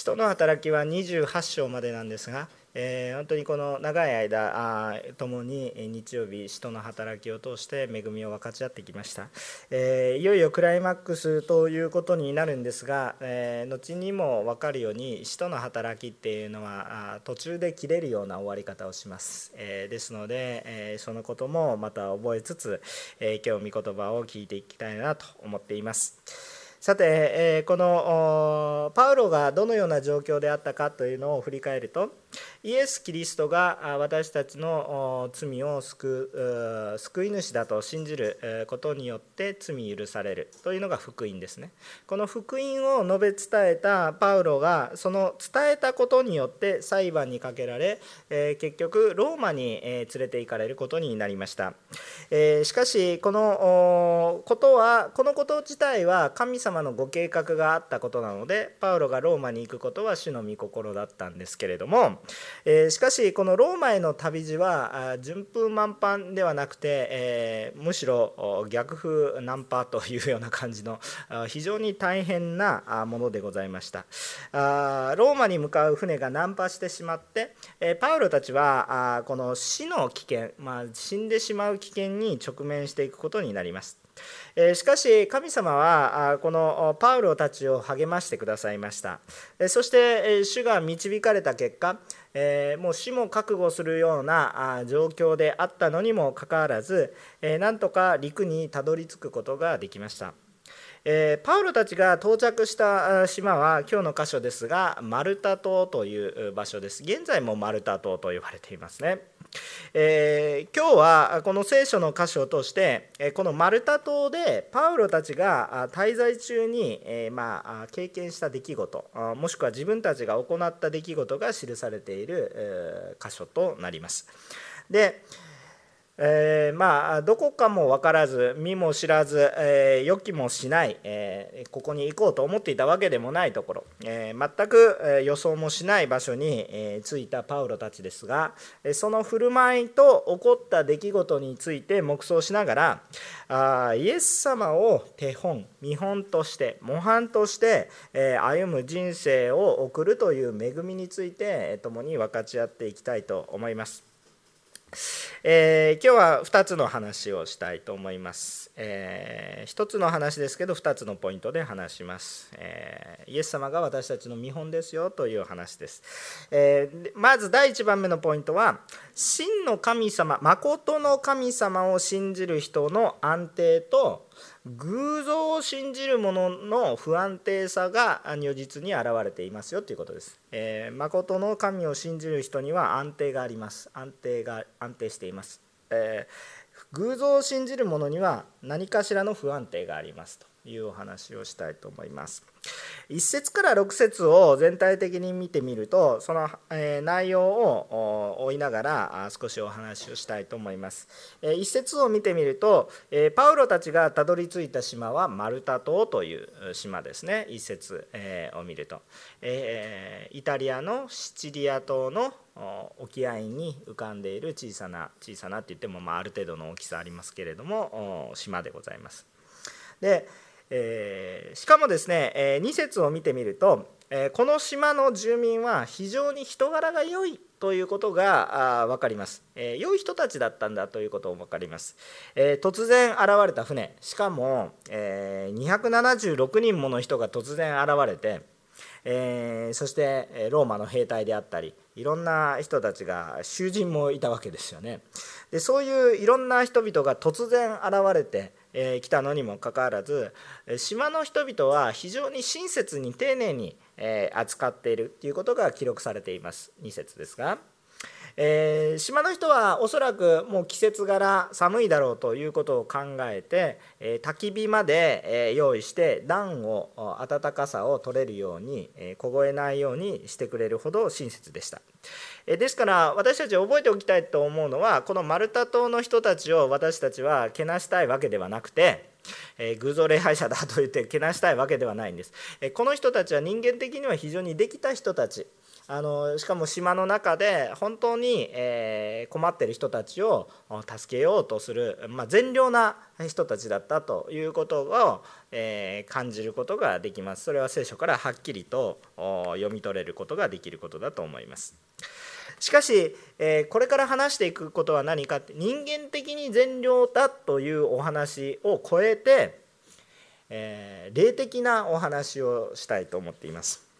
使徒の働きは28章までなんですがえー、本当にこの長い間あ共に日曜日使徒の働きを通して恵みを分かち合ってきました、えー、いよいよクライマックスということになるんですが、えー、後にも分かるように使徒の働きっていうのは途中で切れるような終わり方をします、えですので、えそのこともまた覚えつつ、え今日御言葉を聞いていきたいなと思っています。さて、えこのパウロがどのような状況であったかというのを振り返るとイエス・キリストが私たちの罪を救う救い主だと信じることによって罪許されるというのが福音ですね。この福音を述べ伝えたパウロがその伝えたことによって裁判にかけられ結局ローマに連れて行かれることになりました。しかしこのことはこのこと自体は神様のご計画があったことなのでパウロがローマに行くことは主の御心だったんですけれども、えー、しかしこのローマへの旅路は順風満帆ではなくて、えー、むしろ逆風ナンパというような感じの非常に大変なものでございました。あローマに向かう船が難破してしまって、えー、パウロたちはあこの死の危険、まあ、死んでしまう危険に直面していくことになります。しかし神様はこのパウロたちを励ましてくださいました。そして主が導かれた結果もう死も覚悟するような状況であったのにもかかわらずなんとか陸にたどり着くことができました。パウロたちが到着した島は今日の箇所ですがマルタ島という場所です。現在もマルタ島と呼ばれていますね。えー、今日はこの聖書の箇所を通してこのマルタ島でパウロたちが滞在中に、えー、まあ、経験した出来事もしくは自分たちが行った出来事が記されている、えー、箇所となります。でえー、まあどこかも分からず見も知らず、えー、予期もしない、えー、ここに行こうと思っていたわけでもないところ、え全く予想もしない場所に、え着いたパウロたちですがその振る舞いと起こった出来事について黙想しながらあイエス様を手本見本として模範として、え歩む人生を送るという恵みについて共に分かち合っていきたいと思います。えー、今日は2つの話をしたいと思います、えー、1つの話ですけど2つのポイントで話します、えー、イエス様が私たちの見本ですよという話です、えー、まず第1番目のポイントは真の神様誠の神様を信じる人の安定と偶像を信じる者の不安定さが如実に現れていますよということです。えー、誠の神を信じる人には安定があります。安定が安定しています。えー、偶像を信じる者には何かしらの不安定がありますと。いうお話をしたいと思います。1節から6節を全体的に見てみるとその内容を追いながら少しお話をしたいと思います。1節を見てみるとパウロたちがたどり着いた島はマルタ島という島ですね1節を見るとイタリアのシチリア島の沖合に浮かんでいる小さな小さなって言ってもまあある程度の大きさありますけれども島でございます。でえー、しかもですね、えー、2節を見てみると、えー、この島の住民は非常に人柄が良いということが分かります、えー、良い人たちだったんだということも分かります、えー、突然現れた船。しかも、えー、276人もの人が突然現れて、えー、そしてローマの兵隊であったりいろんな人たちが囚人もいたわけですよねでそういういろんな人々が突然現れてえ来たのにもかかわらず島の人々は非常に親切に丁寧にえ扱っているということが記録されています2節ですが。えー、島の人はおそらくもう季節柄寒いだろうということを考えて、えー、焚き火まで、えー、用意して暖を暖かさを取れるように、え凍えないようにしてくれるほど親切でした、えですから私たち覚えておきたいと思うのはこのマルタ島の人たちを私たちはけなしたいわけではなくてえ偶像礼拝者だと言ってけなしたいわけではないんです、えこの人たちは人間的には非常にできた人たち。あのしかも島の中で本当に、え困ってる人たちを助けようとする、まあ、善良な人たちだったということを、え感じることができます。それは聖書からはっきりと読み取れることができることだと思います。しかし、えこれから話していくことは何かって人間的に善良だというお話を超えて、え霊的なお話をしたいと思っています。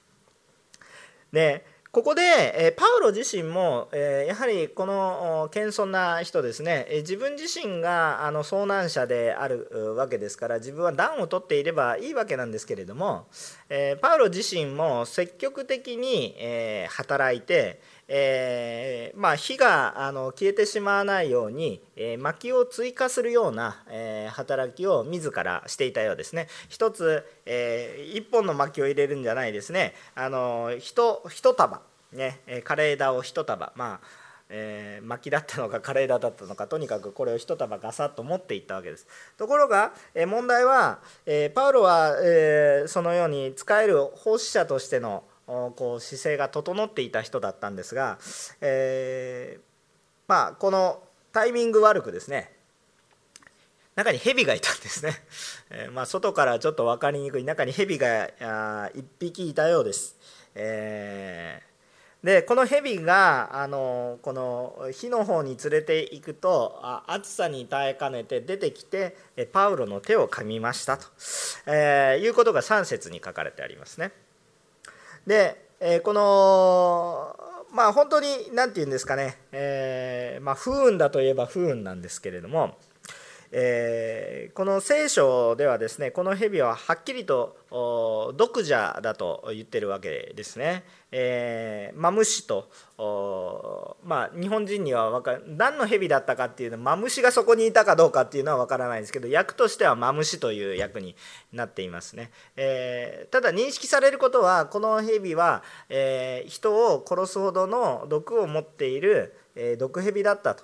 でここで、えパウロ自身も、えやはりこの謙遜な人ですね、え自分自身があの遭難者であるわけですから自分は暖を取っていればいいわけなんですけれども、えパウロ自身も積極的に、え働いて、えー、まあ、火があの消えてしまわないように、えー、薪を追加するような、えー、働きを自らしていたようですね。一つ、えー、1本の薪を入れるんじゃないですね。あの一束ね枯れ枝を一束まあえー、薪だったのか枯れ枝だったのかとにかくこれを一束ガサッと持っていったわけです。ところが、えー、問題は、えー、パウロは、えそのように使える奉仕者としてのこう姿勢が整っていた人だったんですが、えー、まあこのタイミング悪くですね中に蛇がいたんですね、えー、まあ、外からちょっと分かりにくい中に蛇が1匹いたようです、えー、でこの蛇があのこの火の方に連れていくと暑さに耐えかねて出てきてパウロの手を噛みましたと、えー、いうことが3節に書かれてありますね。で、えー、このまあ本当に何て言うんですかね、えー、まあ、不運だといえば不運なんですけれども、えー、この聖書ではですねこの蛇ははっきりと毒蛇だと言ってるわけですね。えー、マムシとまあ日本人には分かる何の蛇だったかっていうのマムシがそこにいたかどうかっていうのは分からないんですけど役としてはマムシという役になっていますね。えー、ただ認識されることはこの蛇は、え、人を殺すほどの毒を持っている毒蛇だった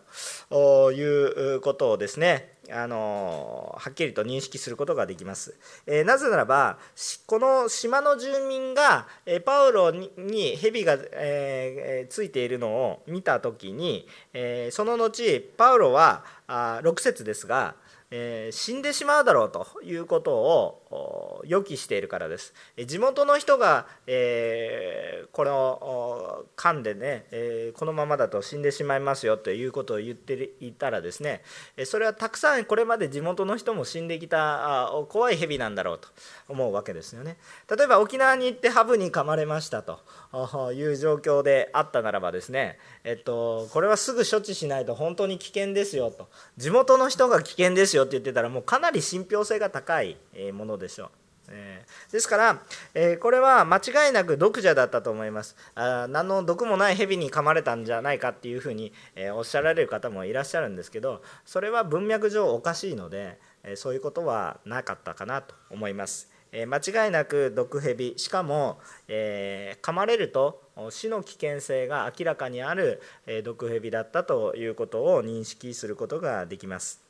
ということをですねあのはっきりと認識することができます。えー、なぜならばこの島の住民が、えパウロに蛇が、えー、ついているのを見た時に、え、その後パウロはあ6節ですがえー、死んでしまうだろうということを予期しているからです。地元の人が、えー、この間でね、えー、このままだと死んでしまいますよということを言っていたらですねそれはたくさんこれまで地元の人も死んできた怖い蛇なんだろうと思うわけですよね。例えば沖縄に行ってハブに噛まれましたという状況であったならばですね、えっと、これはすぐ処置しないと本当に危険ですよと地元の人が危険ですよって言ってたらもうかなり信憑性が高いものでしょう。えー、ですから、えー、これは間違いなく毒蛇だったと思います。あ何の毒もない蛇に噛まれたんじゃないかっていうふうに、えー、おっしゃられる方もいらっしゃるんですけどそれは文脈上おかしいので、えそういうことはなかったかなと思います、え間違いなく毒蛇しかも、え噛まれると死の危険性が明らかにある、え毒蛇だったということを認識することができます。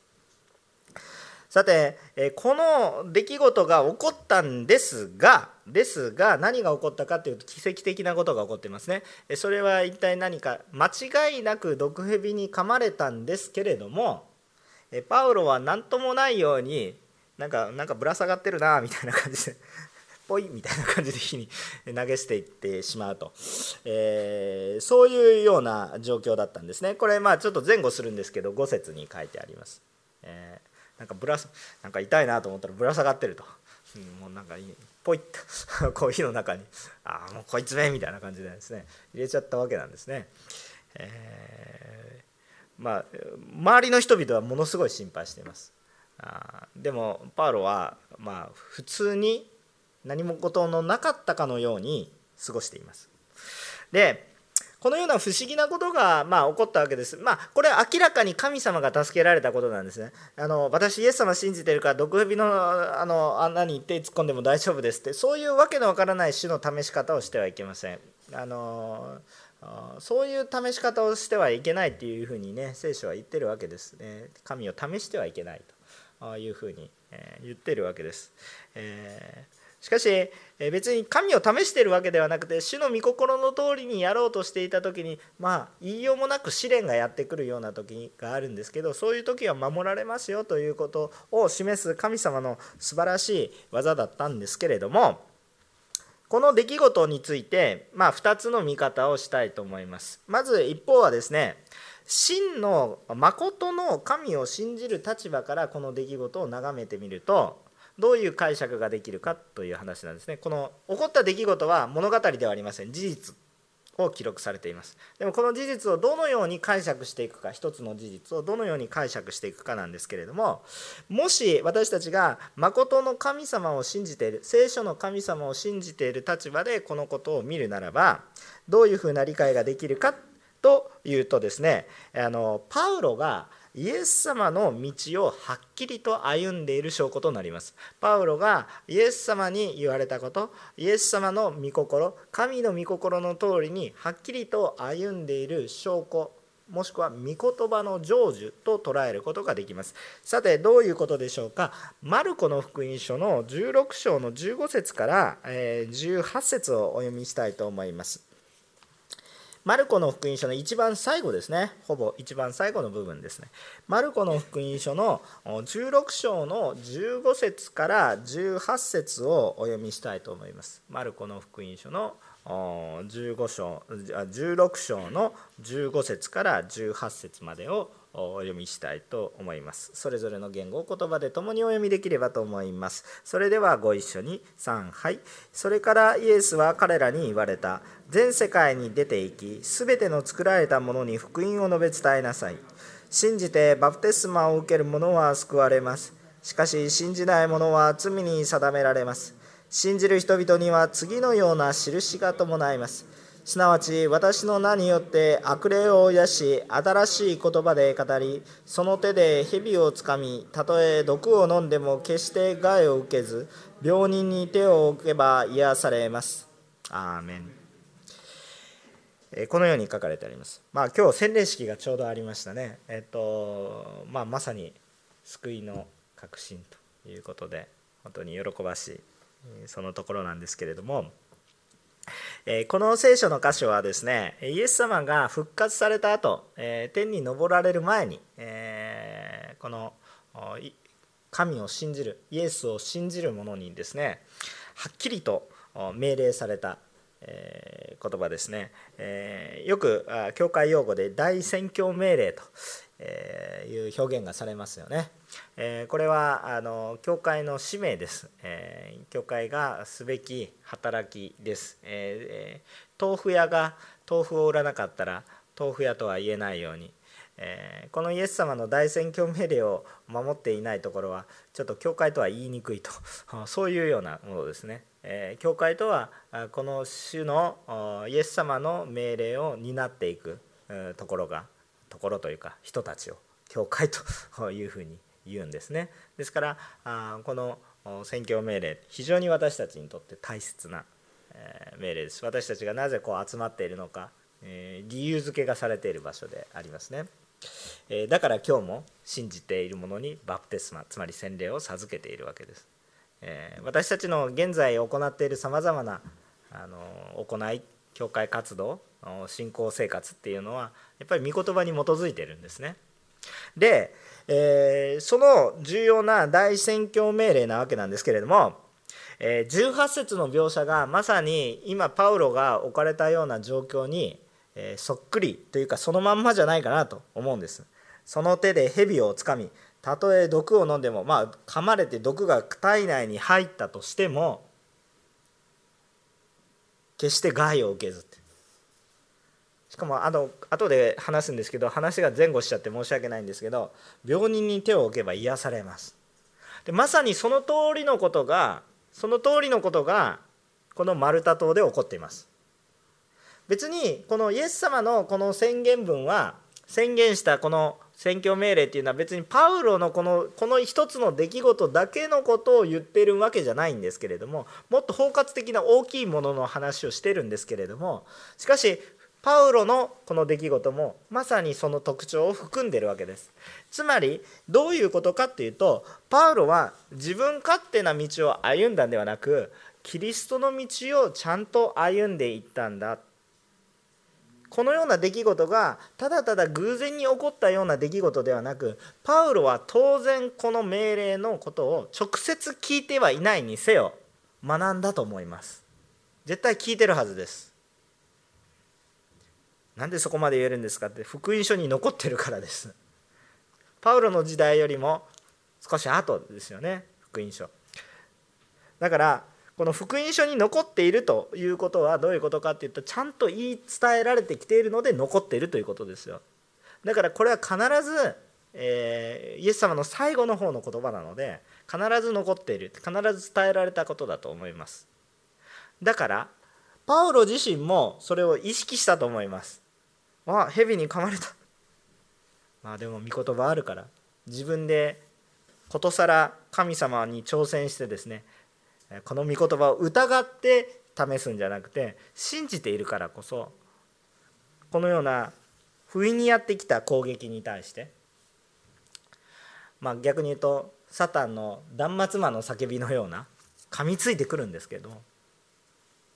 さてえこの出来事が起こったんですがですが何が起こったかというと奇跡的なことが起こっていますね。それは一体何か間違いなく毒蛇に噛まれたんですけれどもパウロは何ともないようになんかなんかぶら下がってるなみたいな感じで ポイみたいな感じで火に投げ捨ていってしまうと、えー、そういうような状況だったんですね。これまあちょっと前後するんですけど5節に書いてあります、えーなんかぶらなんか痛いなと思ったらぶら下がってると、うん、もうなんかポイッとコーヒーの中にああもうこいつめみたいな感じでですね入れちゃったわけなんですね。えー、まあ周りの人々はものすごい心配しています。あでもパウロはまあ普通に何もことのなかったかのように過ごしています。でこのような不思議なことが、まあ、起こったわけです。まあ、これは明らかに神様が助けられたことなんですね。あの私、イエス様信じてるから、毒蛇のあの穴に手突っ込んでも大丈夫ですって、そういうわけのわからない種の試し方をしてはいけません。あのそういう試し方をしてはいけないっていうふうにね聖書は言ってるわけですね神を試してはいけないというふうにえ言ってるわけです。えしかし別に神を試しているわけではなくて主の御心の通りにやろうとしていた時にまあ言いようもなく試練がやってくるような時があるんですけどそういう時は守られますよということを示す神様の素晴らしい技だったんですけれどもこの出来事について、まあ、2つの見方をしたいと思います。まず一方はですね真の誠の神を信じる立場からこの出来事を眺めてみるとどういう解釈ができるかという話なんですね。この起こった出来事は物語ではありません。事実を記録されています。でもこの事実をどのように解釈していくか一つの事実をどのように解釈していくかなんですけれどももし私たちが誠の神様を信じている聖書の神様を信じている立場でこのことを見るならばどういうふうな理解ができるかというとですねあのパウロがイエス様の道をはっきりと歩んでいる証拠となります。パウロがイエス様に言われたことイエス様の御心神の御心の通りにはっきりと歩んでいる証拠もしくは御言葉の成就と捉えることができます。さてどういうことでしょうか？マルコの福音書の16章の15節から18節をお読みしたいと思います。マルコの福音書の一番最後ですね。ほぼ一番最後の部分ですね。マルコの福音書の16章の15節から18節をお読みしたいと思います。マルコの福音書の15章16章の15節から18節までをお読みしたいと思います。それぞれの言語を言葉で共にお読みできればと思います。それではご一緒に。3はい。それからイエスは彼らに言われた。全世界に出て行きすべての作られたものに福音を述べ伝えなさい。信じてバプテスマを受ける者は救われます。しかし信じない者は罪に定められます。信じる人々には次のような印が伴います。すなわち私の名によって悪霊を癒し新しい言葉で語りその手で蛇をつかみたとえ毒を飲んでも決して害を受けず病人に手を置けば癒されますアーメンこのように書かれてあります。まあ、今日洗礼式がちょうどありましたね。えっとまあ、まさに救いの確信ということで本当に喜ばしいそのところなんですけれども。えこの聖書の箇所はですねイエス様が復活された後、え天に昇られる前に、えこの神を信じるイエスを信じる者にですねはっきりと命令された言葉ですね、えよく教会用語で大宣教命令とえーいう表現がされますよねえ。これはあの教会の使命ですえ。教会がすべき働きです。え豆腐屋が豆腐を売らなかったら豆腐屋とは言えないようにえこのイエス様の大宣教命令を守っていないところはちょっと教会とは言いにくいと そういうようなものですね。え教会とはこの主のイエス様の命令を担っていくところがところというか人たちを教会というふうに言うんですね。ですからあこの宣教命令非常に私たちにとって大切な命令です。私たちがなぜこう集まっているのか理由付けがされている場所でありますね。だから今日も信じている者にバプテスマつまり洗礼を授けているわけです。私たちの現在行っているさまざまなあの行い教会活動信仰生活っていうのはやっぱり御言葉に基づいてるんですね。で、えー、その重要な大宣教命令なわけなんですけれども、えー、18節の描写がまさに今パウロが置かれたような状況に、えー、そっくりというかそのまんまじゃないかなと思うんです。その手で蛇をつかみたとえ毒を飲んでもまあ噛まれて毒が体内に入ったとしても決して害を受けずってしかもあの後で話すんですけど話が前後しちゃって申し訳ないんですけど病人に手を置けば癒されます。でまさにその通りのことがその通りのことがこのマルタ島で起こっています。別にこのイエス様のこの宣言文は宣言したこの宣教命令っていうのは別にパウロのこのこの一つの出来事だけのことを言ってるわけじゃないんですけれどももっと包括的な大きいものの話をしてるんですけれどもしかしパウロのこの出来事もまさにその特徴を含んでるわけです。つまりどういうことかっていうとパウロは自分勝手な道を歩んだんではなくキリストの道をちゃんと歩んでいったんだ。このような出来事がただただ偶然に起こったような出来事ではなくパウロは当然この命令のことを直接聞いてはいないにせよ学んだと思います。絶対聞いてるはずです。なんでそこまで言えるんですかって福音書に残ってるからです。パウロの時代よりも少し後ですよね福音書。だからこの福音書に残っているということはどういうことかっていうとちゃんと言い伝えられてきているので残っているということですよ。だからこれは必ず、えー、イエス様の最後の方の言葉なので必ず残っている必ず伝えられたことだと思います。だからパウロ自身もそれを意識したと思います。あ蛇に噛まれた。まあでも御言葉あるから。自分でことさら神様に挑戦してですね。この御言葉を疑って試すんじゃなくて信じているからこそこのような不意にやってきた攻撃に対してまあ逆に言うとサタンの断末魔の叫びのような噛みついてくるんですけど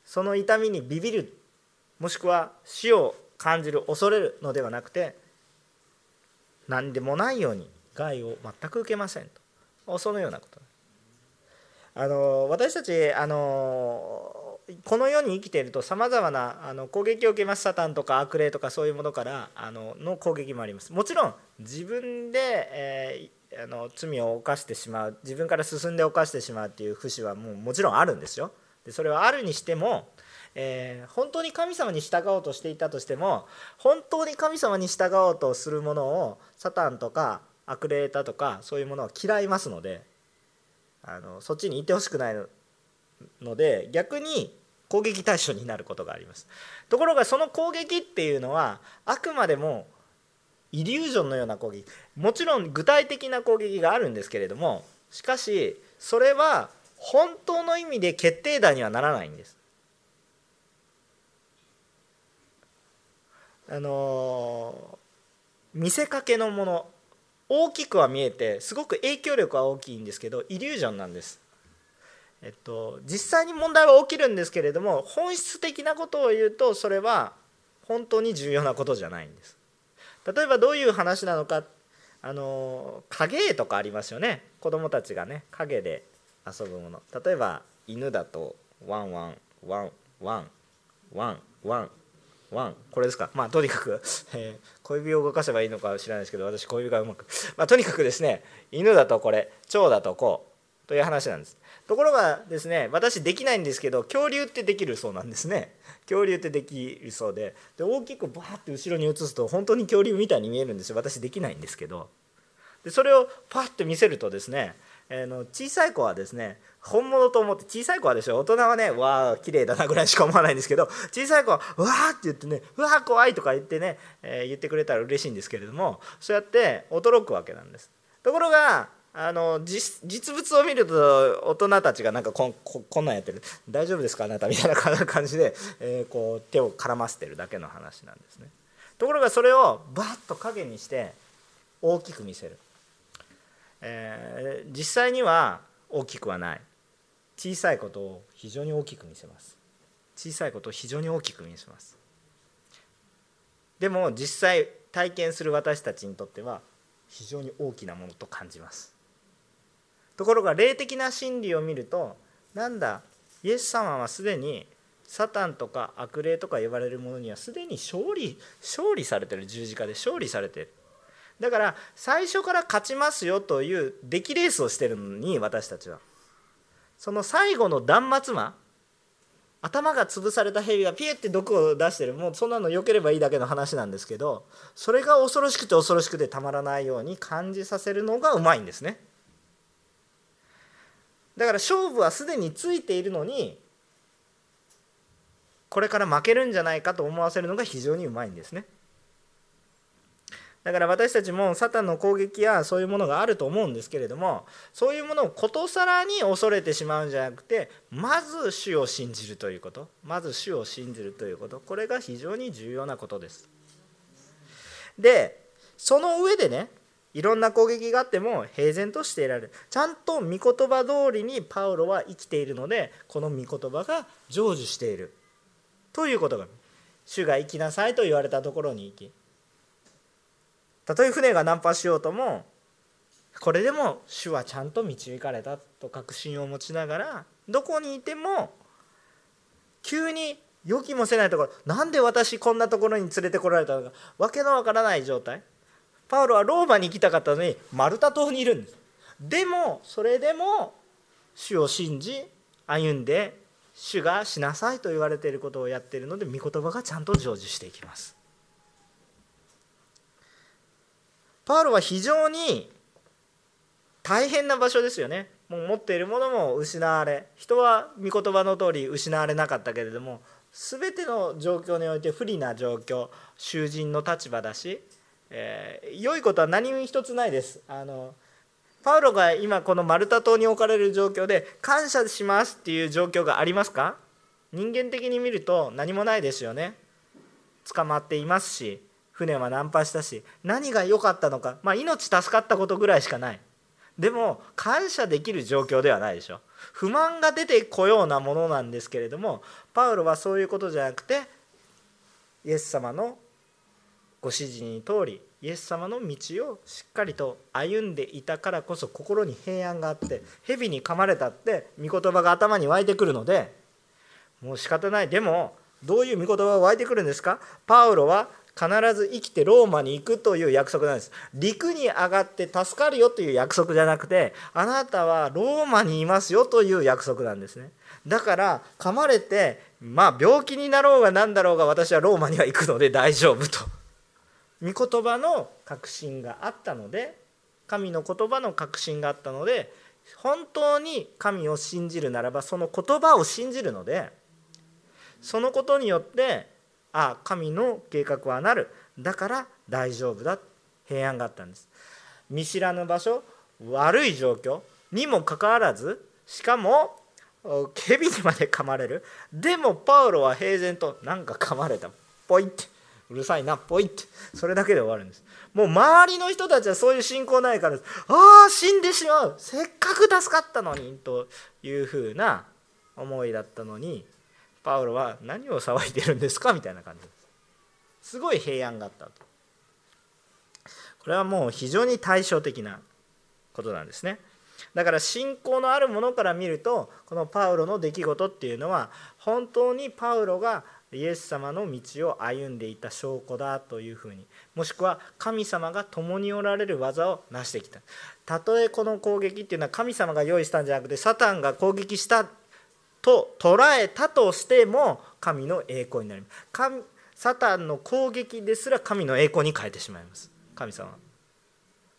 その痛みにビビるもしくは死を感じる恐れるのではなくて何でもないように害を全く受けませんと。そのようなこと。あの私たちあのこの世に生きているとさまざまなあの攻撃を受けますサタンとか悪霊とかそういうものからあのの攻撃もあります。もちろん自分で、えー、あの罪を犯してしまう自分から進んで犯してしまうっていう節はもうもちろんあるんですよ。でそれはあるにしても、えー、本当に神様に従おうとしていたとしても本当に神様に従おうとするものをサタンとか悪霊だとかそういうものは嫌いますのであのそっちに行ってほしくないの。で逆に攻撃対象になることがあります。ところがその攻撃っていうのはあくまでもイリュージョンのような攻撃。もちろん具体的な攻撃があるんですけれどもしかしそれは本当の意味で決定打にはならないんです。あの見せかけのもの大きくは見えてすごく影響力は大きいんですけどイリュージョンなんです。えっと、実際に問題は起きるんですけれども本質的なことを言うとそれは本当に重要なことじゃないんです。例えばどういう話なのかあの影絵とかありますよね子供たちがね影で遊ぶもの例えば犬だとワンワンワンワンワンワンワンこれですか？まあとにかく、えー、小指を動かせばいいのかは知らないですけど私小指がうまく、まあ、とにかくですね犬だとこれ蝶だとこうという話なんです。ところがですね私できないんですけど恐竜ってできるそうなんですね。恐竜ってできるそうでで大きくバーって後ろに移すと本当に恐竜みたいに見えるんですよ。私できないんですけど。でそれをパッて見せるとですねえー、の小さい子はですね本物と思って小さい子はでしょ大人はねわあ綺麗だなぐらいしか思わないんですけど小さい子はわーって言ってねうわー怖いとか言ってね、えー、言ってくれたら嬉しいんですけれどもそうやって驚くわけなんです。ところがあの実物を見ると大人たちがなんかこんこんなんやってる。大丈夫ですかあなたみたいな感じで、えー、こう手を絡ませてるだけの話なんですね。ところがそれをバッと影にして大きく見せる。えー、実際には大きくはない。小さいことを非常に大きく見せます。小さいことを非常に大きく見せます。でも実際体験する私たちにとっては非常に大きなものと感じます。ところが霊的な真理を見るとなんだイエス様はすでにサタンとか悪霊とか言われるものにはすでに勝利勝利されてる。十字架で勝利されてる。だから最初から勝ちますよという出来レースをしてるのに私たちは。その最後の断末魔頭が潰された蛇がピエって毒を出してる。もうそんなのよければいいだけの話なんですけどそれが恐ろしくて恐ろしくてたまらないように感じさせるのがうまいんですね。だから勝負はすでについているのにこれから負けるんじゃないかと思わせるのが非常にうまいんですね。だから私たちもサタンの攻撃やそういうものがあると思うんですけれどもそういうものをことさらに恐れてしまうんじゃなくてまず主を信じるということ。まず主を信じるということ。これが非常に重要なことです。でその上でねいろんな攻撃があっても平然としていられる。ちゃんと御言葉通りにパウロは生きているのでこの御言葉が成就している。ということが主が行きなさいと言われたところに行きたとえ船が難破しようともこれでも主はちゃんと導かれたと確信を持ちながらどこにいても急に予期もせないところなんで私こんなところに連れてこられたのか訳のわからない状態。パウロはローマに行きたかったのにマルタ島にいるんです。でもそれでも主を信じ歩んで主がしなさいと言われていることをやっているので御言葉がちゃんと成就していきます。パウロは非常に大変な場所ですよね。もう持っているものも失われ人は御言葉の通り失われなかったけれども全ての状況において不利な状況囚人の立場だし、えー、良いことは何一つないです。あのパウロが今このマルタ島に置かれる状況で感謝しますっていう状況がありますか？人間的に見ると何もないですよね。捕まっていますし船は難破したし何が良かったのかまあ命助かったことぐらいしかない。でも感謝できる状況ではないでしょ。不満が出てこようなものなんですけれどもパウロはそういうことじゃなくてイエス様のご指示に通りイエス様の道をしっかりと歩んでいたからこそ心に平安があって蛇に噛まれたって御言葉が頭に湧いてくるのでもう仕方ない。でもどういう御言葉が湧いてくるんですか？パウロは必ず生きてローマに行くという約束なんです。陸に上がって助かるよという約束じゃなくてあなたはローマにいますよという約束なんですね。だから噛まれてまあ病気になろうが何だろうが私はローマには行くので大丈夫と。御言葉の確信があったので神の言葉の確信があったので本当に神を信じるならばその言葉を信じるのでそのことによってあ神の計画はなる。だから大丈夫だ。平安があったんです。見知らぬ場所悪い状況にもかかわらずしかも蛇にまで噛まれる。でもパウロは平然となんか噛まれた。ポイって。うるさいな。ポイって。それだけで終わるんです。もう周りの人たちはそういう信仰ないからああ死んでしまう。せっかく助かったのにというふうな思いだったのにパウロは何を騒いでるんですかみたいな感じです。すごい平安があったと。これはもう非常に対照的なことなんですね。だから信仰のあるものから見るとこのパウロの出来事っていうのは本当にパウロがイエス様の道を歩んでいた証拠だというふうにもしくは神様が共におられる技を成してきた。たとえこの攻撃っていうのは神様が用意したんじゃなくてサタンが攻撃したと捉えたとしても神の栄光になります。神サタンの攻撃ですら神の栄光に変えてしまいます。神様。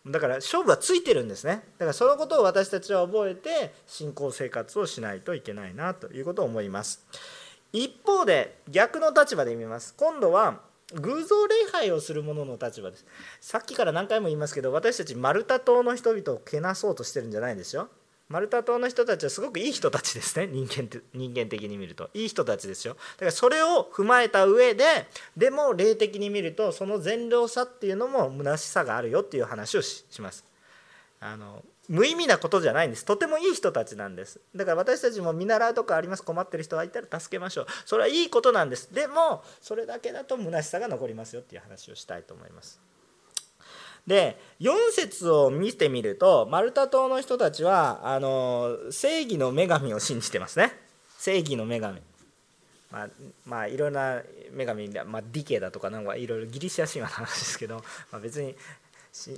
だから勝負はついてるんですね。だからそのことを私たちは覚えて信仰生活をしないといけないなということを思います。一方で逆の立場で見ます。今度は偶像礼拝をする者の立場です。さっきから何回も言いますけど私たちマルタ島の人々をけなそうとしてるんじゃないですよマルタ島の人たちはすごくいい人たちですね。人間人間的に見ると。いい人たちですよ。だからそれを踏まえた上ででも霊的に見るとその善良さっていうのも虚しさがあるよっていう話をします。あの無意味なことじゃないんです。とてもいい人たちなんです。だから私たちも見習うとかあります。困ってる人がいたら助けましょう。それはいいことなんです。でもそれだけだと虚しさが残りますよっていう話をしたいと思います。で4節を見てみるとマルタ島の人たちはあの正義の女神を信じてますね。正義の女神。まあ、まあ、いろんな女神、まあ、ディケだとかなんかいろいろギリシャ神話の話ですけど、まあ、別に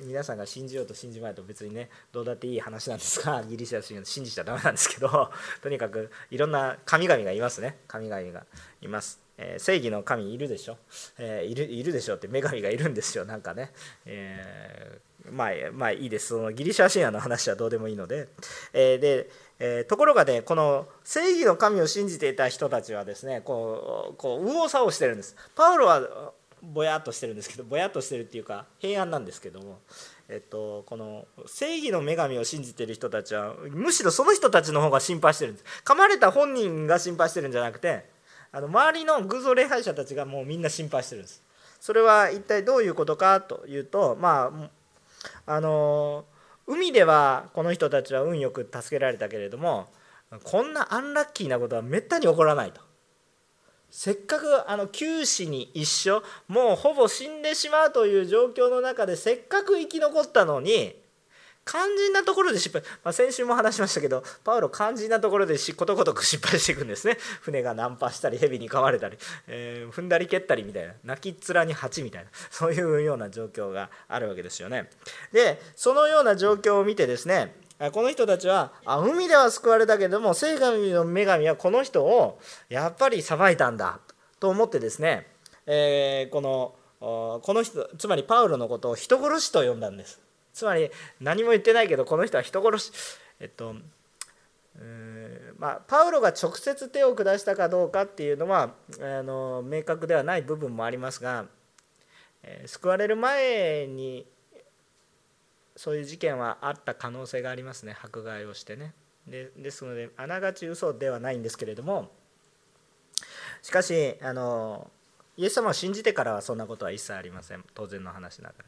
皆さんが信じようと信じまいと別にねどうだっていい話なんですがギリシャ神話信じちゃダメなんですけどとにかくいろんな神々がいますね。神々がいます。えー、正義の神いるでしょ、えー、いるいるでしょって女神がいるんですよ。なんかね、えー、まあまあいいです。そのギリシャ神話の話はどうでもいいので、えで、えところがねこの正義の神を信じていた人たちはですねこうこう右往左往してるんです。パウロはぼやっとしてるんですけどぼやっとしてるっていうか平安なんですけども、えっと、この正義の女神を信じてる人たちはむしろその人たちの方が心配してるんです。噛まれた本人が心配してるんじゃなくてあの周りの偶像礼拝者たちがもうみんな心配してるんです。それは一体どういうことかというとまああの海ではこの人たちは運よく助けられたけれどもこんなアンラッキーなことはめったに起こらないと。せっかくあの九死に一緒もうほぼ死んでしまうという状況の中でせっかく生き残ったのに肝心なところで失敗、まあ、先週も話しましたけどパウロ肝心なところでことごとく失敗していくんですね。船がナンパしたり蛇に噛まれたり、えー、踏んだり蹴ったりみたいな。泣きっ面に蜂みたいな。そういうような状況があるわけですよね。でそのような状況を見てですねこの人たちはあ海では救われたけども聖神の女神はこの人をやっぱり裁いたんだ。と思ってですね、えー、このこの人つまりパウロのことを人殺しと呼んだんです。つまり何も言ってないけどこの人は人殺し。えっとまあ、パウロが直接手を下したかどうかっていうのはあの明確ではない部分もありますが、えー、救われる前にそういう事件はあった可能性がありますね。迫害をしてね。でですのであながち嘘ではないんですけれどもしかしあのイエス様を信じてからはそんなことは一切ありません。当然の話ながら。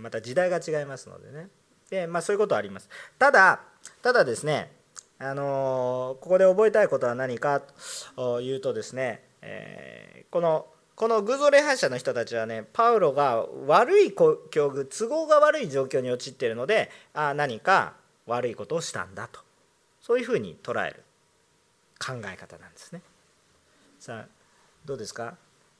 また時代が違いますのでね。で、まあ、そういうことはあります。ただただですねあのここで覚えたいことは何かというとですね、えー、このこの偶像礼拝者の人たちはねパウロが悪い境遇都合が悪い状況に陥っているのであ何か悪いことをしたんだと。そういうふうに捉える考え方なんですね。さあどうですか？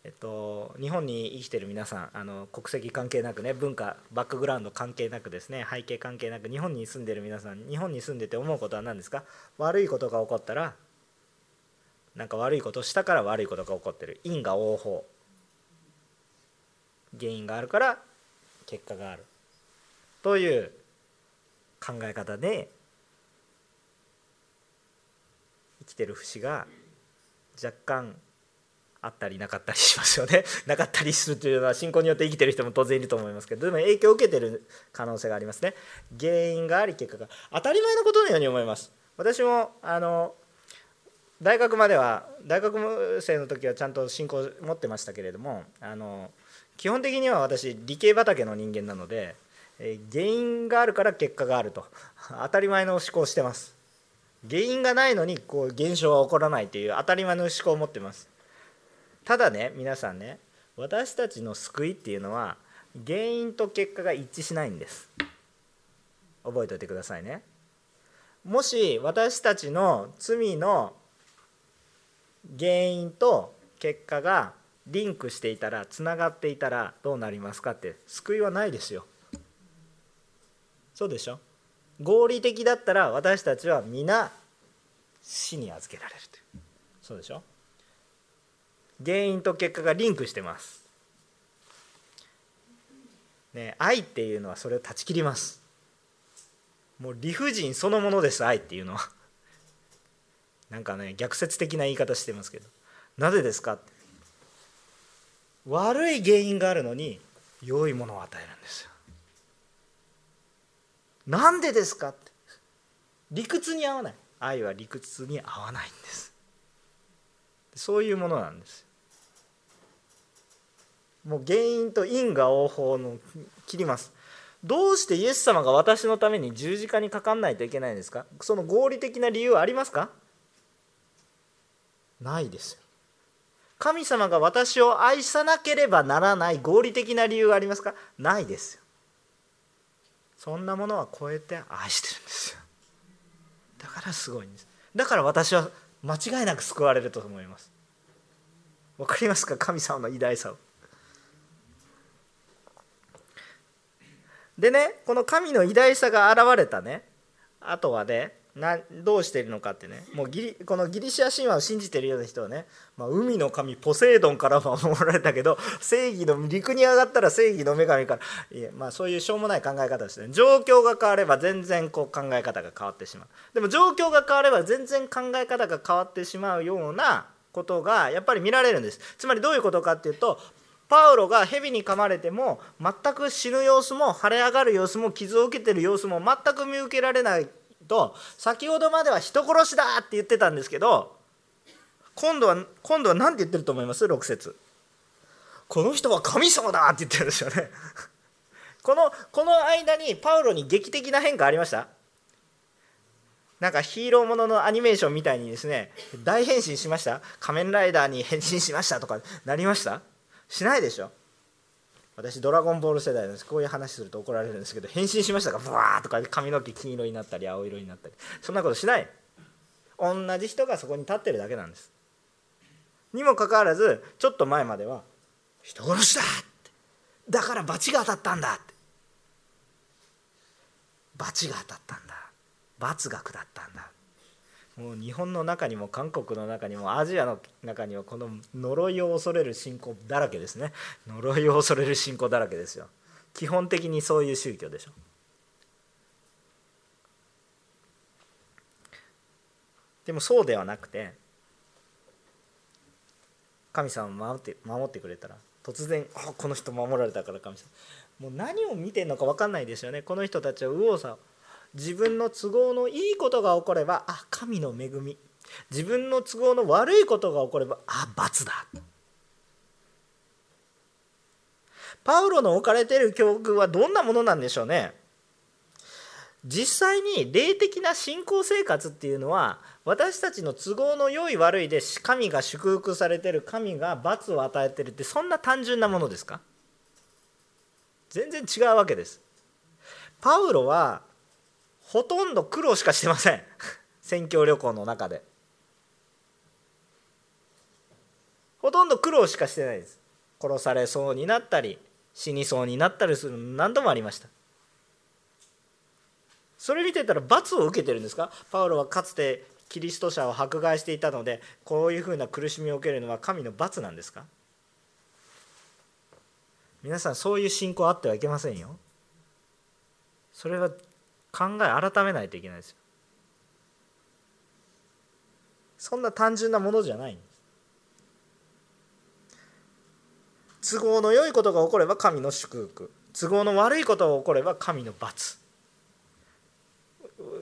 えっと、日本に生きてる皆さんあの国籍関係なくね文化バックグラウンド関係なくですね背景関係なく日本に住んでる皆さん日本に住んでて思うことは何ですか？悪いことが起こったらなんか悪いことしたから悪いことが起こってる。因果応報。原因があるから結果がある。という考え方で生きてる節が若干あったりなかったりしますよね。なかったりするというのは信仰によって生きてる人も当然いると思いますけどでも影響を受けてる可能性がありますね。原因があり結果が当たり前のことのように思います。私もあの大学までは大学生の時はちゃんと信仰を持ってましたけれどもあの基本的には私理系畑の人間なので原因があるから結果があると。当たり前の思考をしてます。原因がないのにこう現象は起こらないという当たり前の思考を持ってます。ただね皆さんね私たちの救いっていうのは原因と結果が一致しないんです。覚えておいてくださいね。もし私たちの罪の原因と結果がリンクしていたらつながっていたらどうなりますかって救いはないですよ。そうでしょ？合理的だったら私たちは皆死に預けられるという。そうでしょ？原因と結果がリンクしてます。ね、愛っていうのはそれを断ち切ります。もう理不尽そのものです愛っていうのは。なんかね逆説的な言い方してますけどなぜですか？悪い原因があるのに良いものを与えるんですよ。なんでですか？って理屈に合わない愛は理屈に合わないんですそういうものなんですもう原因と因果応報の切ります。どうしてイエス様が私のために十字架にかかんないといけないんですか？その合理的な理由はありますか？ないですよ。神様が私を愛さなければならない合理的な理由はありますか？ないですよ。そんなものは超えて愛してるんですよ。だからすごいんです。だから私は間違いなく救われると思います。わかりますか？神様の偉大さをでねこの神の偉大さが現れたね。あとはねなどうしてるのかってね。もうギリこのギリシア神話を信じてるような人はね、まあ、海の神ポセイドンから 守られたけど正義の陸に上がったら正義の女神からいや、まあ、そういうしょうもない考え方ですね状況が変われば全然こう考え方が変わってしまう。でも状況が変われば全然考え方が変わってしまうようなことがやっぱり見られるんです。つまりどういうことかっていうとパウロが蛇に噛まれても全く死ぬ様子も腫れ上がる様子も傷を受けてる様子も全く見受けられないと先ほどまでは人殺しだって言ってたんですけど今度は今度は何て言ってると思います？6節。この人は神様だって言ってるんですよね。このこの間にパウロに劇的な変化ありました？なんかヒーローもののアニメーションみたいにですね大変身しました？仮面ライダーに変身しましたとかなりました？しないでしょ。私ドラゴンボール世代なんです。こういう話すると怒られるんですけど変身しましたか。ブワーとか髪の毛金色になったり青色になったり。そんなことしない。同じ人がそこに立ってるだけなんです。にもかかわらずちょっと前までは人殺しだって。だから罰が当たったんだって。罰が当たったんだ。罰が下ったんだ。もう日本の中にも韓国の中にもアジアの中にはこの呪いを恐れる信仰だらけですね。呪いを恐れる信仰だらけですよ。基本的にそういう宗教でしょ。でもそうではなくて神様を守って守ってくれたら突然あこの人守られたから神様。もう何を見てんのか分かんないですよね。この人たちは右往左往自分の都合のいいことが起こればあ神の恵み。自分の都合の悪いことが起こればあ罰だ。パウロの置かれている教訓はどんなものなんでしょうね。実際に霊的な信仰生活っていうのは私たちの都合の良い悪いで神が祝福されてる神が罰を与えてるってそんな単純なものですか？全然違うわけです。パウロはほとんど苦労しかしてません。宣教旅行の中で。ほとんど苦労しかしてないです。殺されそうになったり死にそうになったりするの何度もありました。それ見てたら罰を受けてるんですか？パウロはかつてキリスト者を迫害していたのでこういうふうな苦しみを受けるのは神の罰なんですか？皆さんそういう信仰あってはいけませんよ。それは考え改めないといけないですよ。そんな単純なものじゃない都合の良いことが起これば神の祝福。都合の悪いことが起これば神の罰。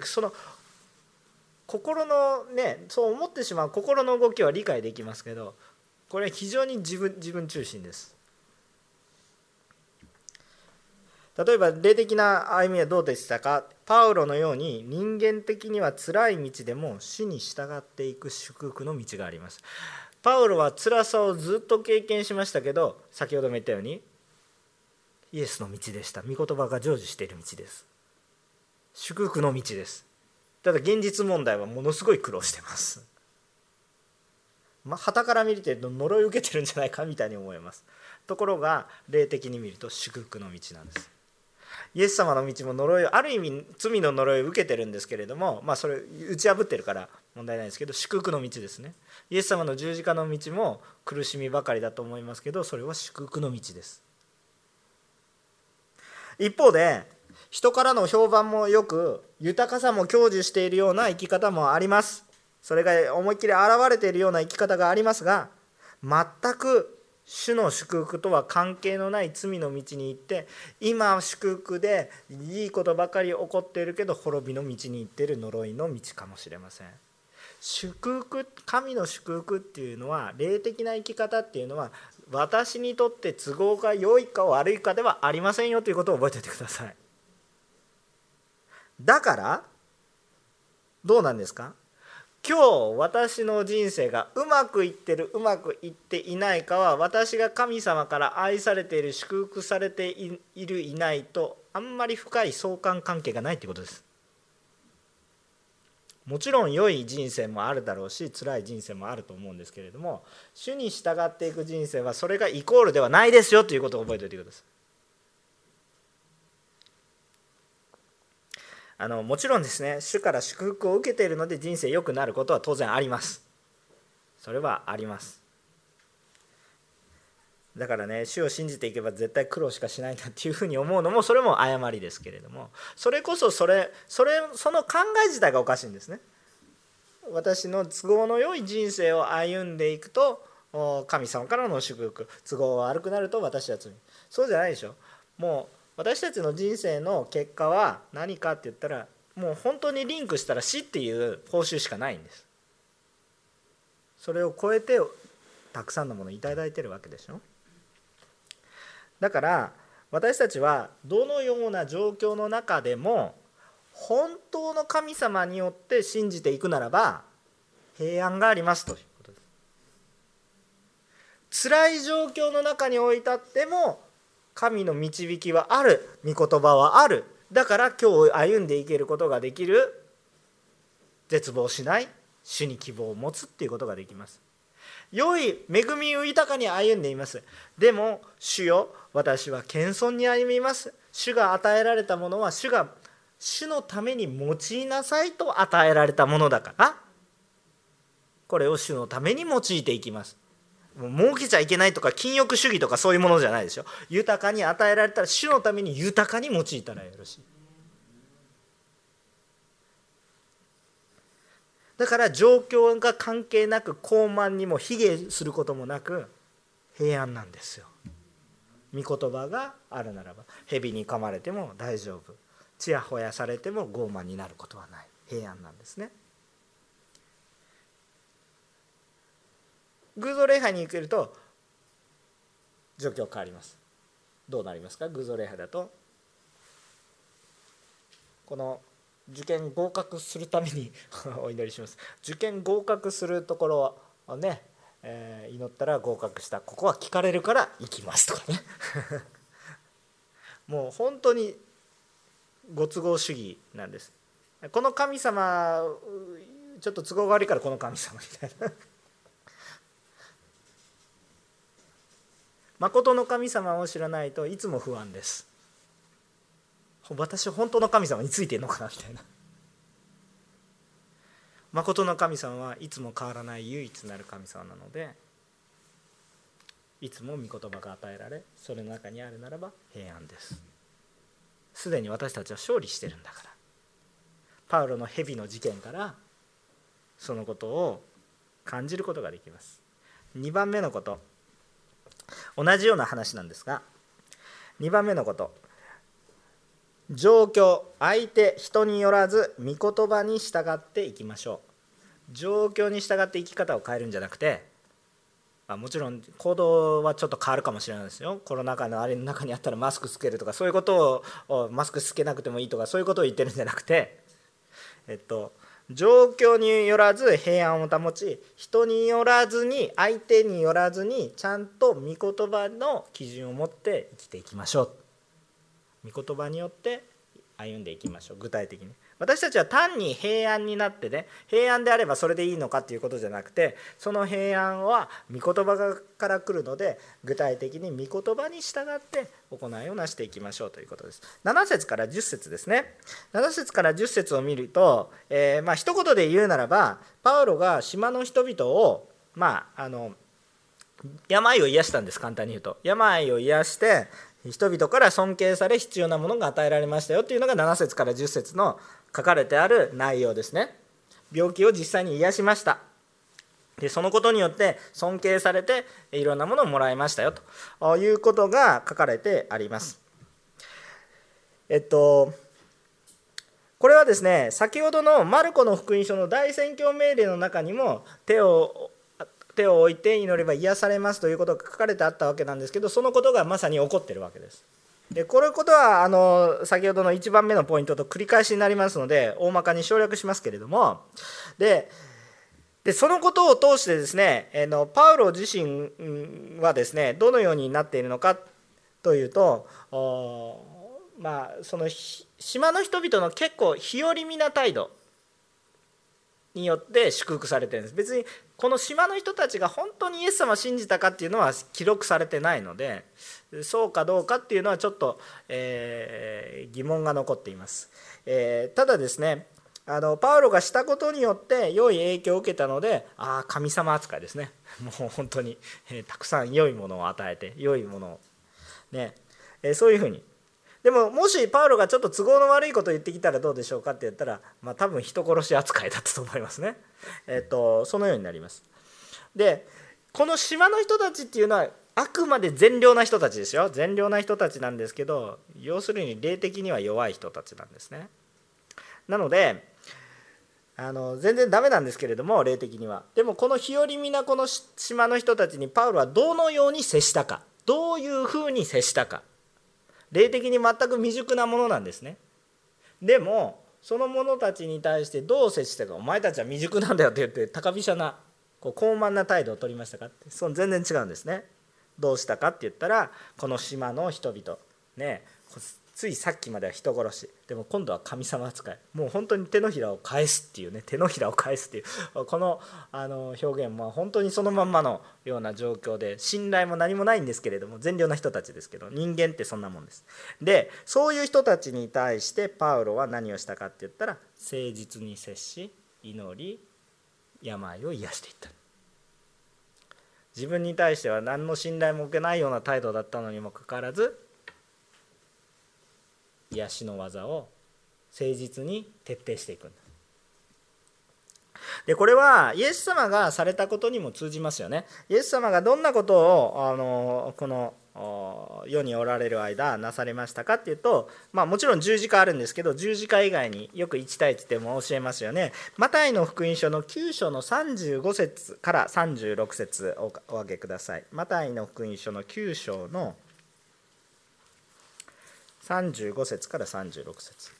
その心のねそう思ってしまう心の動きは理解できますけどこれは非常に自分自分中心です。例えば霊的な歩みはどうでしたか？パウロのように人間的には辛い道でも死に従っていく祝福の道があります。パウロは辛さをずっと経験しましたけど先ほども言ったようにイエスの道でした。御言葉が成就している道です。祝福の道です。ただ現実問題はものすごい苦労してます。まあ、旗から見ると呪い受けてるんじゃないかみたいに思います。ところが霊的に見ると祝福の道なんです。イエス様の道も呪いある意味罪の呪いを受けてるんですけれどもまあそれ打ち破ってるから問題ないですけど祝福の道ですね。イエス様の十字架の道も苦しみばかりだと思いますけどそれは祝福の道です。一方で人からの評判もよく豊かさも享受しているような生き方もあります。それが思いっきり現れているような生き方がありますが全く主の祝福とは関係のない罪の道に行って今祝福でいいことばかり起こっているけど滅びの道に行ってる呪いの道かもしれません。祝福神の祝福っていうのは霊的な生き方っていうのは私にとって都合が良いか悪いかではありませんよということを覚えておいてください。だからどうなんですか？今日私の人生がうまくいってるうまくいっていないかは私が神様から愛されている祝福されているいないとあんまり深い相関関係がないということです。もちろん良い人生もあるだろうし辛い人生もあると思うんですけれども主に従っていく人生はそれがイコールではないですよということを覚えておいてください。あのもちろんですね主から祝福を受けているので人生良くなることは当然あります。それはあります。だからね主を信じていけば絶対苦労しかしないんだっていうふうに思うのもそれも誤りですけれども。それこそそれそれその考え自体がおかしいんですね。私の都合の良い人生を歩んでいくと神様からの祝福。都合が悪くなると私たちにそうじゃないでしょ。もう私たちの人生の結果は何かって言ったらもう本当にリンクしたら死っていう報酬しかないんです。それを超えてたくさんのものを頂いてるわけでしょ。だから私たちはどのような状況の中でも本当の神様によって信じていくならば平安がありますということです。辛い状況の中に置いたっても神の導きはある御言葉はある。だから今日歩んでいけることができる。絶望しない主に希望を持つっていうことができます。良い恵みを豊かに歩んでいます。でも主よ私は謙遜に歩みます。主が与えられたものは主が主のために用いなさいと与えられたものだから。これを主のために用いていきます。もう儲けちゃいけないとか禁欲主義とかそういうものじゃないでしょ？豊かに与えられたら主のために豊かに用いたらよろしい。だから状況が関係なく高慢にも卑下することもなく平安なんですよ。御言葉があるならば蛇に噛まれても大丈夫。ちやほやされても傲慢になることはない。平安なんですね。偶像礼拝に行けると状況変わります。どうなりますか？偶像礼拝だと。この受験合格するために お祈りします。受験合格するところをね、えー、祈ったら合格した。ここは聞かれるから行きます。とかね。もう本当にご都合主義なんです。この神様ちょっと都合が悪いからこの神様みたいな。誠の神様を知らないといつも不安です。私本当の神様についてんのかなみたいな。誠の神様はいつも変わらない唯一なる神様なのでいつも御言葉が与えられそれの中にあるならば平安です。すでに私たちは勝利してるんだから。パウロの蛇の事件からそのことを感じることができます。2番目のこと。同じような話なんですが2番目のこと。状況相手人によらず御言葉に従っていきましょう。状況に従って生き方を変えるんじゃなくて、まあ、もちろん行動はちょっと変わるかもしれないですよ。コロナ禍のあれの中にあったらマスクつけるとかそういうことをマスクつけなくてもいいとかそういうことを言ってるんじゃなくてえっと状況によらず平安を保ち人によらずに相手によらずにちゃんと御言葉の基準を持って生きていきましょう。御言葉によって歩んでいきましょう。具体的に。私たちは単に平安になってね平安であればそれでいいのかっていうことじゃなくてその平安は御言葉から来るので具体的に御言葉に従って行いをなしていきましょうということです。7節から10節ですね。7節から10節を見ると、えー、まあ一言で言うならばパウロが島の人々をまああの病を癒したんです。簡単に言うと。病を癒して人々から尊敬され必要なものが与えられましたよというのが7節から10節の書かれてある内容ですね。病気を実際に癒しました。でそのことによって尊敬されていろんなものをもらいましたよと。いうことが書かれてあります。えっとこれはですね先ほどのマルコの福音書の大宣教命令の中にも手を手を置いて祈れば癒されますということが書かれてあったわけなんですけどそのことがまさに起こってるわけです。でこれことはあの先ほどの1番目のポイントと繰り返しになりますので大まかに省略しますけれども。ででそのことを通してですねえのパウロ自身はですねどのようになっているのかというとまあその島の人々の結構日和見な態度。によって祝福されてるんです。別にこの島の人たちが本当にイエス様を信じたかっていうのは記録されてないのでそうかどうかっていうのはちょっと、えー、疑問が残っています、えー、ただですねあのパウロがしたことによって良い影響を受けたのでああ神様扱いですね。もう本当に、えー、たくさん良いものを与えて良いものをね、えそういうふうにでももしパウロがちょっと都合の悪いことを言ってきたらどうでしょうかって言ったら、まあ、多分人殺し扱いだったと思いますね。えっと、そのようになります。でこの島の人たちっていうのはあくまで善良な人たちですよ。善良な人たちなんですけど要するに霊的には弱い人たちなんですね。なのであの全然ダメなんですけれども霊的には。でもこの日和見なこの島の人たちにパウロはどのように接したか。どういうふうに接したか霊的に全く未熟なものなんですね。でもその者たちに対してどう接したかお前たちは未熟なんだよって言って高飛車なこう高慢な態度を取りましたかってその全然違うんですね。どうしたかって言ったらこの島の人々ねついさっきまでは人殺し。でも今度は神様扱い。もう本当に手のひらを返すっていう。ね手のひらを返すっていうこのあの表現も本当にそのまんまのような状況で信頼も何もないんですけれども善良な人たちですけど人間ってそんなもんです。でそういう人たちに対してパウロは何をしたかって言ったら誠実に接し祈り病を癒していった。自分に対しては何の信頼も受けないような態度だったのにもかかわらず癒しの技を誠実に徹底していくんだ。でこれはイエス様がされたことにも通じますよね。イエス様がどんなことをあのこの世におられる間なされましたかっていうと、まあ、もちろん十字架あるんですけど十字架以外によく1対1でも教えますよね。マタイの福音書の9章の35節から36節をお上げください。マタイの福音書の9章の35節から36節。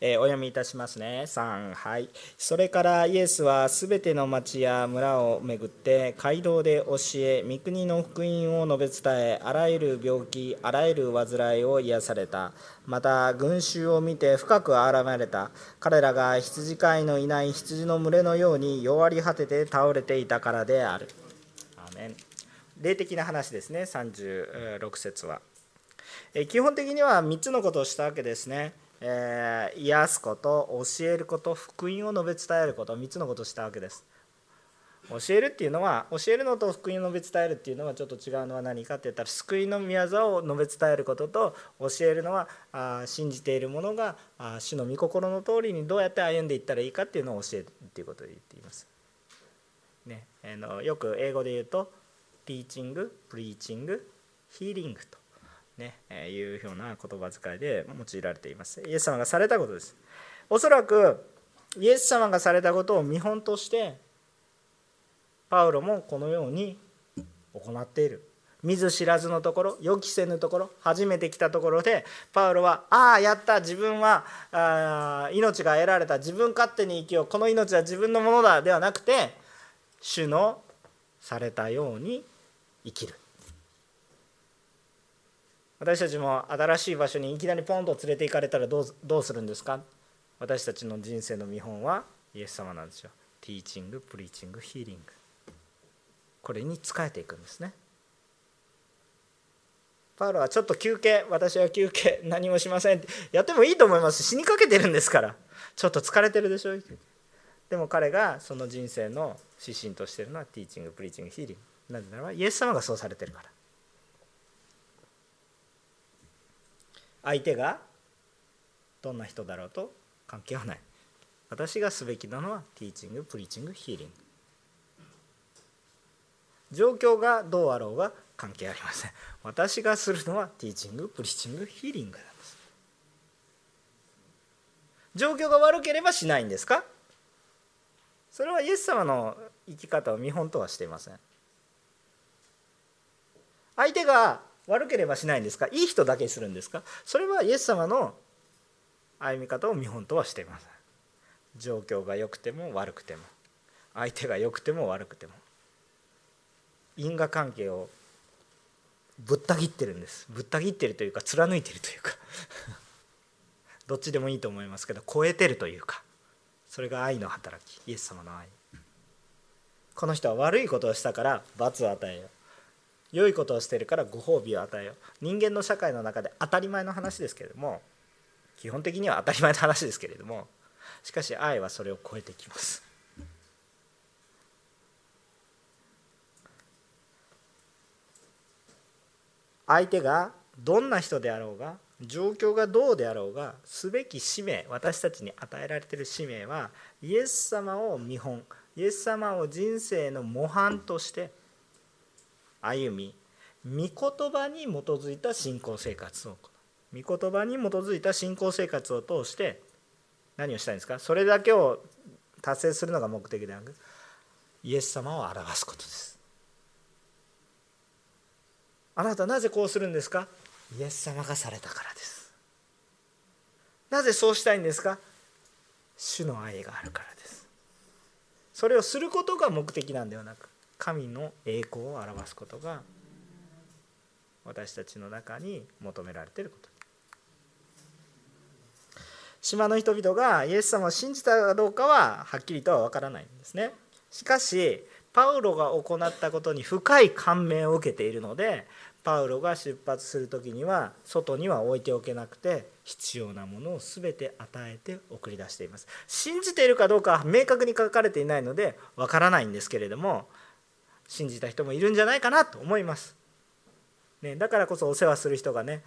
えー、お読みいたしますね。3はい。それからイエスはすべての町や村を巡って街道で教え御国の福音を述べ伝えあらゆる病気あらゆる患いを癒された。また群衆を見て深く憐まれた。彼らが羊飼いのいない羊の群れのように弱り果てて倒れていたからである。アメン。霊的な話ですね36節は。基本的には3つのことをしたわけですね。えー、癒すこと教えること福音を述べ伝えること3つのことをしたわけです。教えるっていうのは教えるのと福音を述べ伝えるっていうのはちょっと違うのは何かって言ったら救いの宮沢を述べ伝えることと教えるのはあ信じている者があ主の御心の通りにどうやって歩んでいったらいいかっていうのを教えるっていうことで言っています。ね、あのよく英語で言うとティーチングプリーチングヒーリングと、ねえ、いうような言葉遣いで用いられています。イエス様がされたことです。おそらくイエス様がされたことを見本としてパウロもこのように行っている。見ず知らずのところ予期せぬところ初めて来たところでパウロは「ああやった。自分はあ命が得られた。自分勝手に生きよう。この命は自分のものだ」ではなくて主のされたように生きる。私たちも新しい場所にいきなりポンと連れて行かれたらどうどうするんですか？私たちの人生の見本はイエス様なんですよ。ティーチングプリーチングヒーリング。これに仕えていくんですね。パウロはちょっと休憩私は休憩何もしません。ってやってもいいと思います。死にかけてるんですから。ちょっと疲れてるでしょ？でも彼がその人生の指針としてるのはティーチングプリーチングヒーリング。なぜならばイエス様がそうされてるから。相手がどんな人だろうと関係はない。私がすべきなのはティーチングプリーチングヒーリング。状況がどうあろうが関係ありません。私がするのはティーチングプリーチングヒーリングなんです。状況が悪ければしないんですか？それはイエス様の生き方を見本とはしていません。相手が悪ければしないんですか？いい人だけにするんですか？それはイエス様の歩み方を見本とはしていません。状況が良くても悪くても。相手が良くても悪くても。因果関係をぶった切ってるんです。ぶった切ってるというか貫いてるというか。どっちでもいいと思いますけど超えてるというか。それが愛の働き。イエス様の愛。この人は悪いことをしたから罰を与えよう。良いことをしているからご褒美を与えよう。人間の社会の中で当たり前の話ですけれども基本的には当たり前の話ですけれどもしかし愛はそれを超えてきます。相手がどんな人であろうが状況がどうであろうがすべき使命私たちに与えられている使命はイエス様を見本イエス様を人生の模範として歩み御言葉に基づいた信仰生活を御言葉に基づいた信仰生活を通して何をしたいんですか？それだけを達成するのが目的ではなくイエス様を表すことです。あなたなぜこうするんですか？イエス様がされたからです。なぜそうしたいんですか？主の愛があるからです。それをすることが目的なんではなく神の栄光を表すことが私たちの中に求められていること。島の人々がイエス様を信じたかどうかははっきりとは分からないんですね。しかしパウロが行ったことに深い感銘を受けているのでパウロが出発する時には外には置いておけなくて必要なものを全て与えて送り出しています。信じているかどうかは明確に書かれていないのでわからないんですけれども信じた人もいるんじゃないかなと思います、ね、だからこそお世話する人がね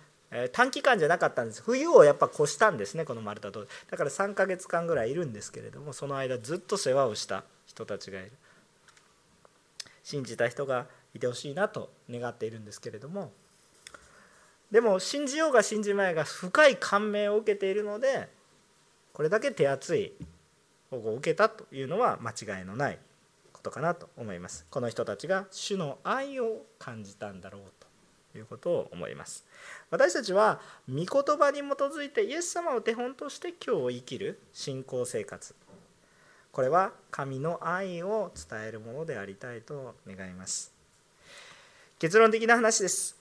短期間じゃなかったんです。冬をやっぱ越したんですねこのマルタ島だから3ヶ月間ぐらいいるんですけれどもその間ずっと世話をした人たちがいる。信じた人がいてほしいなと願っているんですけれども。でも信じようが信じまいが深い感銘を受けているのでこれだけ手厚い保護を受けたというのは間違いのない。ことかなと思います。この人たちが主の愛を感じたんだろうということを思います。私たちは御言葉に基づいてイエス様を手本として今日を生きる信仰生活。これは神の愛を伝えるものでありたいと願います。結論的な話です。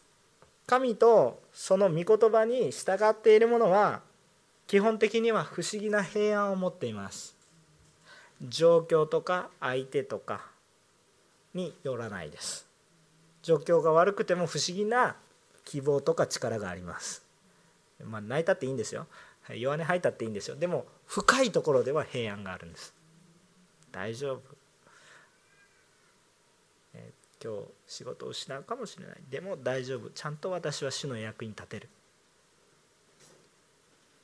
神とその御言葉に従っている者は基本的には不思議な平安を持っています。状況とか相手とかによらないです。状況が悪くても不思議な希望とか力があります。まあ泣いたっていいんですよ。弱音吐いたっていいんですよ。でも深いところでは平安があるんです。大丈夫。え今日仕事を失うかもしれない。でも大丈夫。ちゃんと私は主の役に立てる。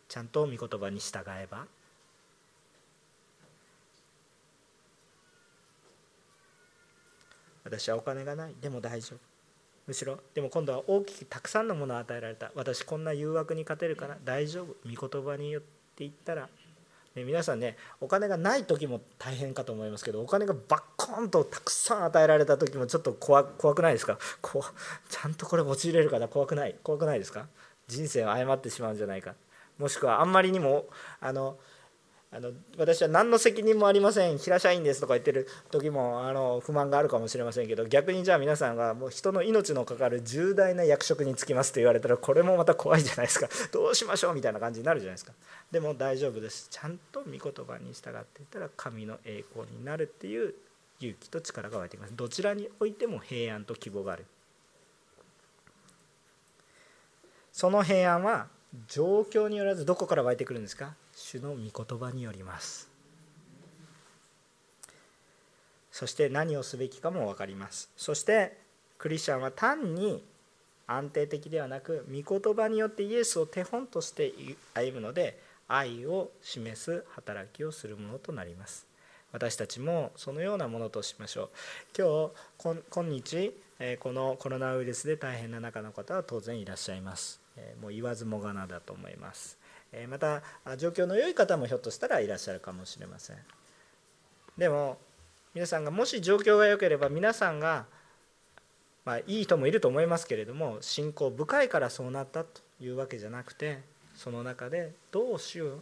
ちゃんと御言葉に従えば私はお金がない。でも大丈夫。むしろでも今度は大きくたくさんのものを与えられた。私こんな誘惑に勝てるから大丈夫。御言葉によって言ったら。ね、皆さんねお金がない時も大変かと思いますけどお金がバッコンとたくさん与えられた時もちょっと怖くないですか？こちゃんとこれ用いれるかな？怖くない。怖くないですか？人生を誤ってしまうんじゃないか。もしくはあんまりにもあのあの私は何の責任もありません平社員ですとか言ってる時もあの不満があるかもしれませんけど逆にじゃあ皆さんがもう人の命のかかる重大な役職に就きますと言われたらこれもまた怖いじゃないですか。どうしましょうみたいな感じになるじゃないですか。でも大丈夫です。ちゃんと御言葉に従っていったら神の栄光になるっていう勇気と力が湧いてきます。どちらにおいても平安と希望がある。その平安は状況によらずどこから湧いてくるんですか？主の御言葉によります。そして何をすべきかも分かります。そしてクリスチャンは単に安定的ではなく御言葉によってイエスを手本として歩むので愛を示す働きをするものとなります。私たちもそのようなものとしましょう。今日今日このコロナウイルスで大変な中の方は当然いらっしゃいます。もう言わずもがなだと思います。また状況の良い方もひょっとしたらいらっしゃるかもしれません。でも皆さんがもし状況が良ければ皆さんがまあいい人もいると思いますけれども信仰深いからそうなったというわけじゃなくてその中でどう主を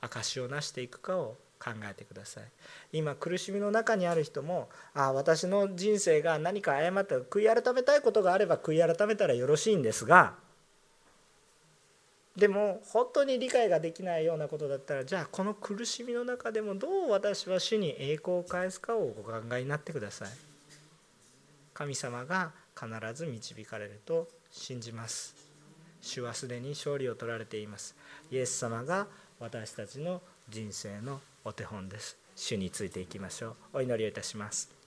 証を成していくかを考えてください。今苦しみの中にある人もあ私の人生が何か誤った悔い改めたいことがあれば悔い改めたらよろしいんですがでも本当に理解ができないようなことだったらじゃあこの苦しみの中でもどう私は主に栄光を返すかをお考えになってください。神様が必ず導かれると信じます。主はすでに勝利を取られています。イエス様が私たちの人生のお手本です。主についていきましょう。お祈りをいたします。